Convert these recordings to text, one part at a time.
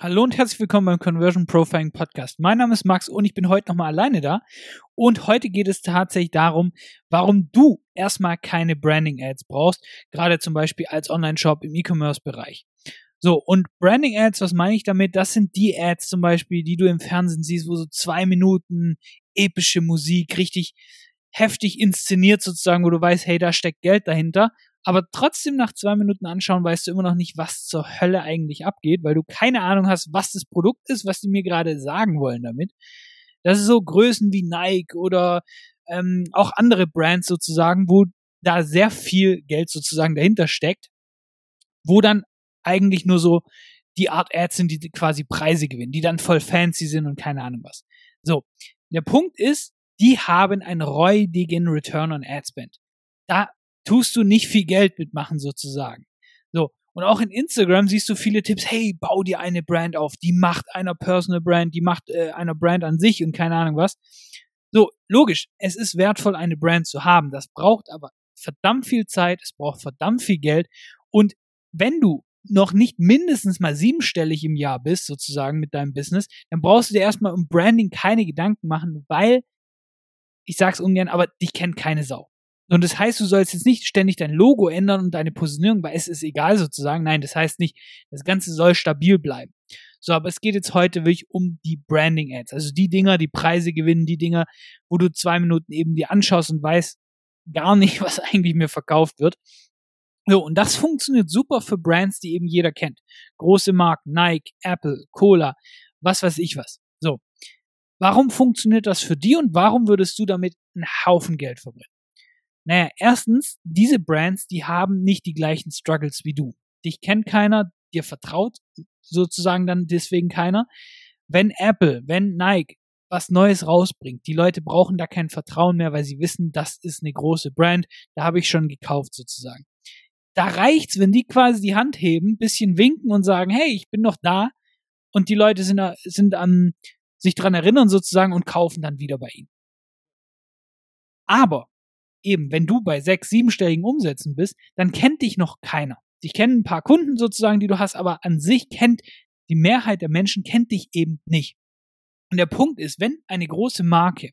Hallo und herzlich willkommen beim Conversion Profiling Podcast. Mein Name ist Max und ich bin heute nochmal alleine da. Und heute geht es tatsächlich darum, warum du erstmal keine Branding Ads brauchst, gerade zum Beispiel als Online-Shop im E-Commerce-Bereich. So, und Branding Ads, was meine ich damit? Das sind die Ads zum Beispiel, die du im Fernsehen siehst, wo so zwei Minuten epische Musik, richtig heftig inszeniert sozusagen, wo du weißt, hey, da steckt Geld dahinter aber trotzdem nach zwei Minuten anschauen weißt du immer noch nicht, was zur Hölle eigentlich abgeht, weil du keine Ahnung hast, was das Produkt ist, was die mir gerade sagen wollen damit. Das ist so Größen wie Nike oder ähm, auch andere Brands sozusagen, wo da sehr viel Geld sozusagen dahinter steckt, wo dann eigentlich nur so die Art Ads sind, die quasi Preise gewinnen, die dann voll fancy sind und keine Ahnung was. So, der Punkt ist, die haben einen räudigen Return on Ad Spend. Da tust du nicht viel Geld mitmachen sozusagen. So. Und auch in Instagram siehst du viele Tipps, hey, bau dir eine Brand auf, die macht einer Personal Brand, die macht äh, einer Brand an sich und keine Ahnung was. So, logisch, es ist wertvoll, eine Brand zu haben. Das braucht aber verdammt viel Zeit, es braucht verdammt viel Geld. Und wenn du noch nicht mindestens mal siebenstellig im Jahr bist, sozusagen mit deinem Business, dann brauchst du dir erstmal um Branding keine Gedanken machen, weil, ich sag's ungern, aber dich kennt keine Sau. Und das heißt, du sollst jetzt nicht ständig dein Logo ändern und deine Positionierung, weil es ist egal sozusagen. Nein, das heißt nicht, das Ganze soll stabil bleiben. So, aber es geht jetzt heute wirklich um die Branding Ads. Also die Dinger, die Preise gewinnen, die Dinger, wo du zwei Minuten eben dir anschaust und weißt gar nicht, was eigentlich mir verkauft wird. So, und das funktioniert super für Brands, die eben jeder kennt. Große Marken, Nike, Apple, Cola, was weiß ich was. So. Warum funktioniert das für die und warum würdest du damit einen Haufen Geld verbrennen? Naja, erstens, diese Brands, die haben nicht die gleichen Struggles wie du. Dich kennt keiner, dir vertraut sozusagen dann deswegen keiner. Wenn Apple, wenn Nike was Neues rausbringt, die Leute brauchen da kein Vertrauen mehr, weil sie wissen, das ist eine große Brand, da habe ich schon gekauft sozusagen. Da reicht's, wenn die quasi die Hand heben, bisschen winken und sagen, hey, ich bin noch da und die Leute sind, sind an sich dran erinnern sozusagen und kaufen dann wieder bei ihnen. Aber eben, wenn du bei sechs, siebenstelligen Umsätzen bist, dann kennt dich noch keiner. Dich kennen ein paar Kunden sozusagen, die du hast, aber an sich kennt die Mehrheit der Menschen kennt dich eben nicht. Und der Punkt ist, wenn eine große Marke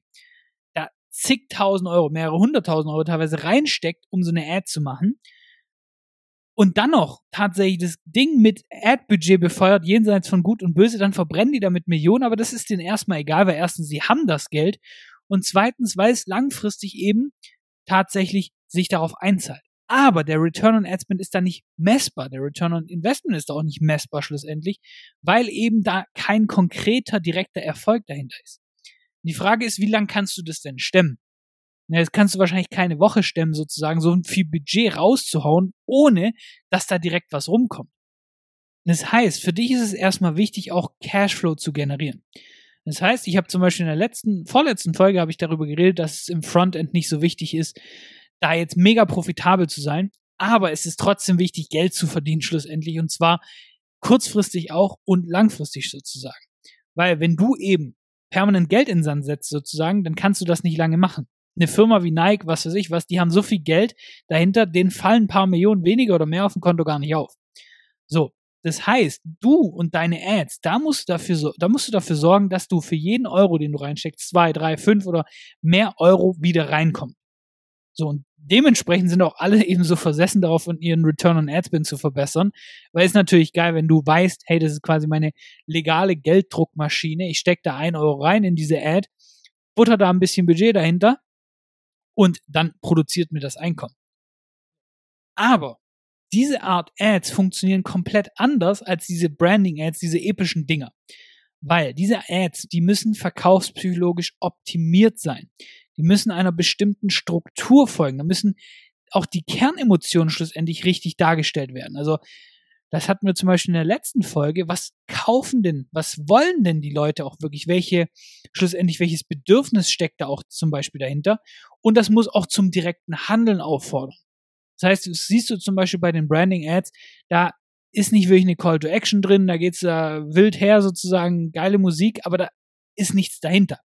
da zigtausend Euro, mehrere hunderttausend Euro teilweise reinsteckt, um so eine Ad zu machen, und dann noch tatsächlich das Ding mit Ad-Budget befeuert, jenseits von Gut und Böse, dann verbrennen die damit Millionen, aber das ist denen erstmal egal, weil erstens, sie haben das Geld und zweitens, weil es langfristig eben tatsächlich sich darauf einzahlt. Aber der Return on Ad Spend ist da nicht messbar. Der Return on Investment ist da auch nicht messbar schlussendlich, weil eben da kein konkreter, direkter Erfolg dahinter ist. die Frage ist, wie lange kannst du das denn stemmen? Ja, das kannst du wahrscheinlich keine Woche stemmen, sozusagen, so viel Budget rauszuhauen, ohne dass da direkt was rumkommt. Das heißt, für dich ist es erstmal wichtig, auch Cashflow zu generieren. Das heißt, ich habe zum Beispiel in der letzten, vorletzten Folge habe ich darüber geredet, dass es im Frontend nicht so wichtig ist, da jetzt mega profitabel zu sein. Aber es ist trotzdem wichtig, Geld zu verdienen schlussendlich und zwar kurzfristig auch und langfristig sozusagen. Weil wenn du eben permanent Geld in Sand setzt sozusagen, dann kannst du das nicht lange machen. Eine Firma wie Nike, was weiß ich was, die haben so viel Geld dahinter, denen fallen ein paar Millionen weniger oder mehr auf dem Konto gar nicht auf. So, das heißt, du und deine Ads, da musst du dafür, da musst du dafür sorgen, dass du für jeden Euro, den du reinsteckst, zwei, drei, fünf oder mehr Euro wieder reinkommt. So, und dementsprechend sind auch alle eben so versessen darauf, ihren Return on Ad Spend zu verbessern, weil es natürlich geil, wenn du weißt, hey, das ist quasi meine legale Gelddruckmaschine, ich stecke da ein Euro rein in diese Ad, butter da ein bisschen Budget dahinter und dann produziert mir das Einkommen. Aber diese Art Ads funktionieren komplett anders als diese Branding-Ads, diese epischen Dinger. Weil diese Ads, die müssen verkaufspsychologisch optimiert sein. Die müssen einer bestimmten Struktur folgen. Da müssen auch die Kernemotionen schlussendlich richtig dargestellt werden. Also, das hatten wir zum Beispiel in der letzten Folge. Was kaufen denn, was wollen denn die Leute auch wirklich? Welche, schlussendlich, welches Bedürfnis steckt da auch zum Beispiel dahinter? Und das muss auch zum direkten Handeln auffordern. Das heißt, das siehst du zum Beispiel bei den Branding-Ads, da ist nicht wirklich eine Call to Action drin, da geht's da wild her sozusagen, geile Musik, aber da ist nichts dahinter.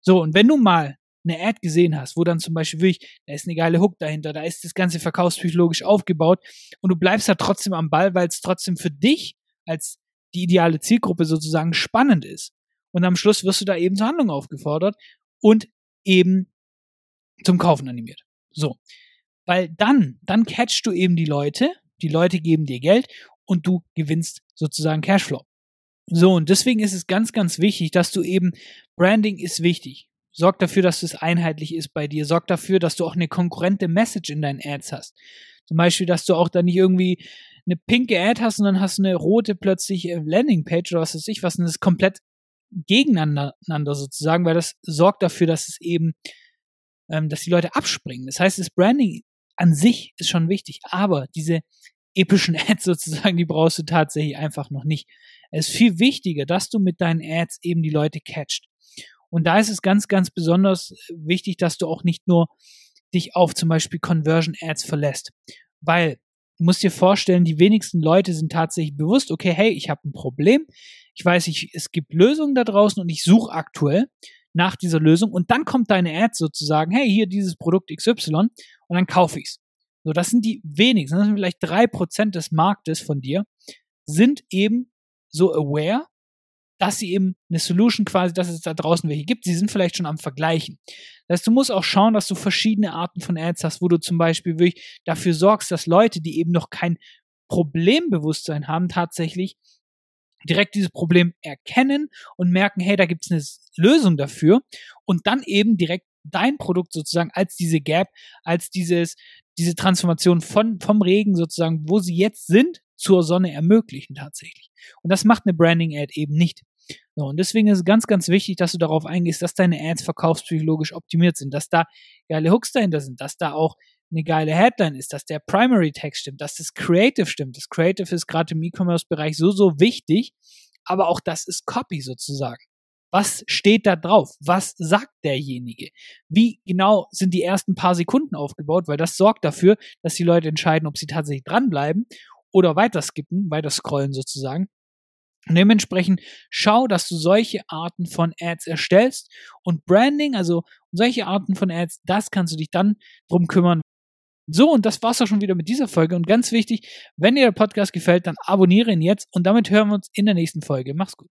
So, und wenn du mal eine Ad gesehen hast, wo dann zum Beispiel wirklich, da ist eine geile Hook dahinter, da ist das Ganze verkaufspsychologisch aufgebaut und du bleibst da trotzdem am Ball, weil es trotzdem für dich als die ideale Zielgruppe sozusagen spannend ist. Und am Schluss wirst du da eben zur Handlung aufgefordert und eben zum Kaufen animiert. So. Weil dann, dann catchst du eben die Leute, die Leute geben dir Geld und du gewinnst sozusagen Cashflow. So, und deswegen ist es ganz, ganz wichtig, dass du eben, Branding ist wichtig. Sorg dafür, dass es einheitlich ist bei dir. Sorg dafür, dass du auch eine konkurrente Message in deinen Ads hast. Zum Beispiel, dass du auch da nicht irgendwie eine pinke Ad hast und dann hast du eine rote plötzlich äh, Landingpage oder was weiß ich was und das ist komplett gegeneinander sozusagen, weil das sorgt dafür, dass es eben, ähm, dass die Leute abspringen. Das heißt, das Branding an sich ist schon wichtig, aber diese epischen Ads sozusagen, die brauchst du tatsächlich einfach noch nicht. Es ist viel wichtiger, dass du mit deinen Ads eben die Leute catcht. Und da ist es ganz, ganz besonders wichtig, dass du auch nicht nur dich auf zum Beispiel Conversion Ads verlässt. Weil du musst dir vorstellen, die wenigsten Leute sind tatsächlich bewusst, okay, hey, ich habe ein Problem. Ich weiß, ich, es gibt Lösungen da draußen und ich suche aktuell nach dieser Lösung und dann kommt deine Ad sozusagen, hey, hier dieses Produkt XY und dann kaufe ich's. So, das sind die wenigsten, das sind vielleicht drei Prozent des Marktes von dir, sind eben so aware, dass sie eben eine Solution quasi, dass es da draußen welche gibt. Sie sind vielleicht schon am Vergleichen. Das heißt, du musst auch schauen, dass du verschiedene Arten von Ads hast, wo du zum Beispiel wirklich dafür sorgst, dass Leute, die eben noch kein Problembewusstsein haben, tatsächlich direkt dieses Problem erkennen und merken, hey, da gibt es eine Lösung dafür und dann eben direkt dein Produkt sozusagen als diese Gap, als dieses, diese Transformation von, vom Regen sozusagen, wo sie jetzt sind, zur Sonne ermöglichen tatsächlich. Und das macht eine Branding-Ad eben nicht. So, und deswegen ist es ganz, ganz wichtig, dass du darauf eingehst, dass deine Ads verkaufspsychologisch optimiert sind, dass da geile Hooks dahinter sind, dass da auch eine geile Headline ist, dass der Primary Text stimmt, dass das Creative stimmt. Das Creative ist gerade im E-Commerce-Bereich so, so wichtig, aber auch das ist Copy sozusagen. Was steht da drauf? Was sagt derjenige? Wie genau sind die ersten paar Sekunden aufgebaut? Weil das sorgt dafür, dass die Leute entscheiden, ob sie tatsächlich dranbleiben oder weiter skippen, weiter scrollen sozusagen. Und dementsprechend schau, dass du solche Arten von Ads erstellst und Branding, also solche Arten von Ads, das kannst du dich dann drum kümmern, so, und das war's auch schon wieder mit dieser Folge. Und ganz wichtig, wenn dir der Podcast gefällt, dann abonniere ihn jetzt und damit hören wir uns in der nächsten Folge. Mach's gut.